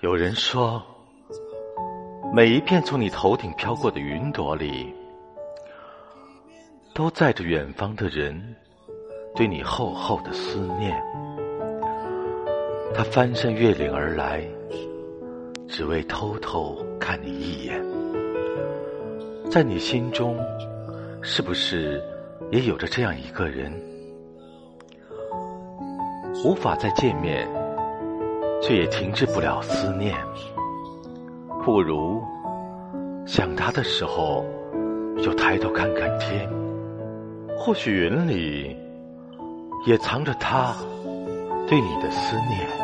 有人说，每一片从你头顶飘过的云朵里，都载着远方的人对你厚厚的思念。他翻山越岭而来，只为偷偷看你一眼。在你心中，是不是也有着这样一个人？无法再见面。却也停止不了思念，不如想他的时候，就抬头看看天，或许云里也藏着他对你的思念。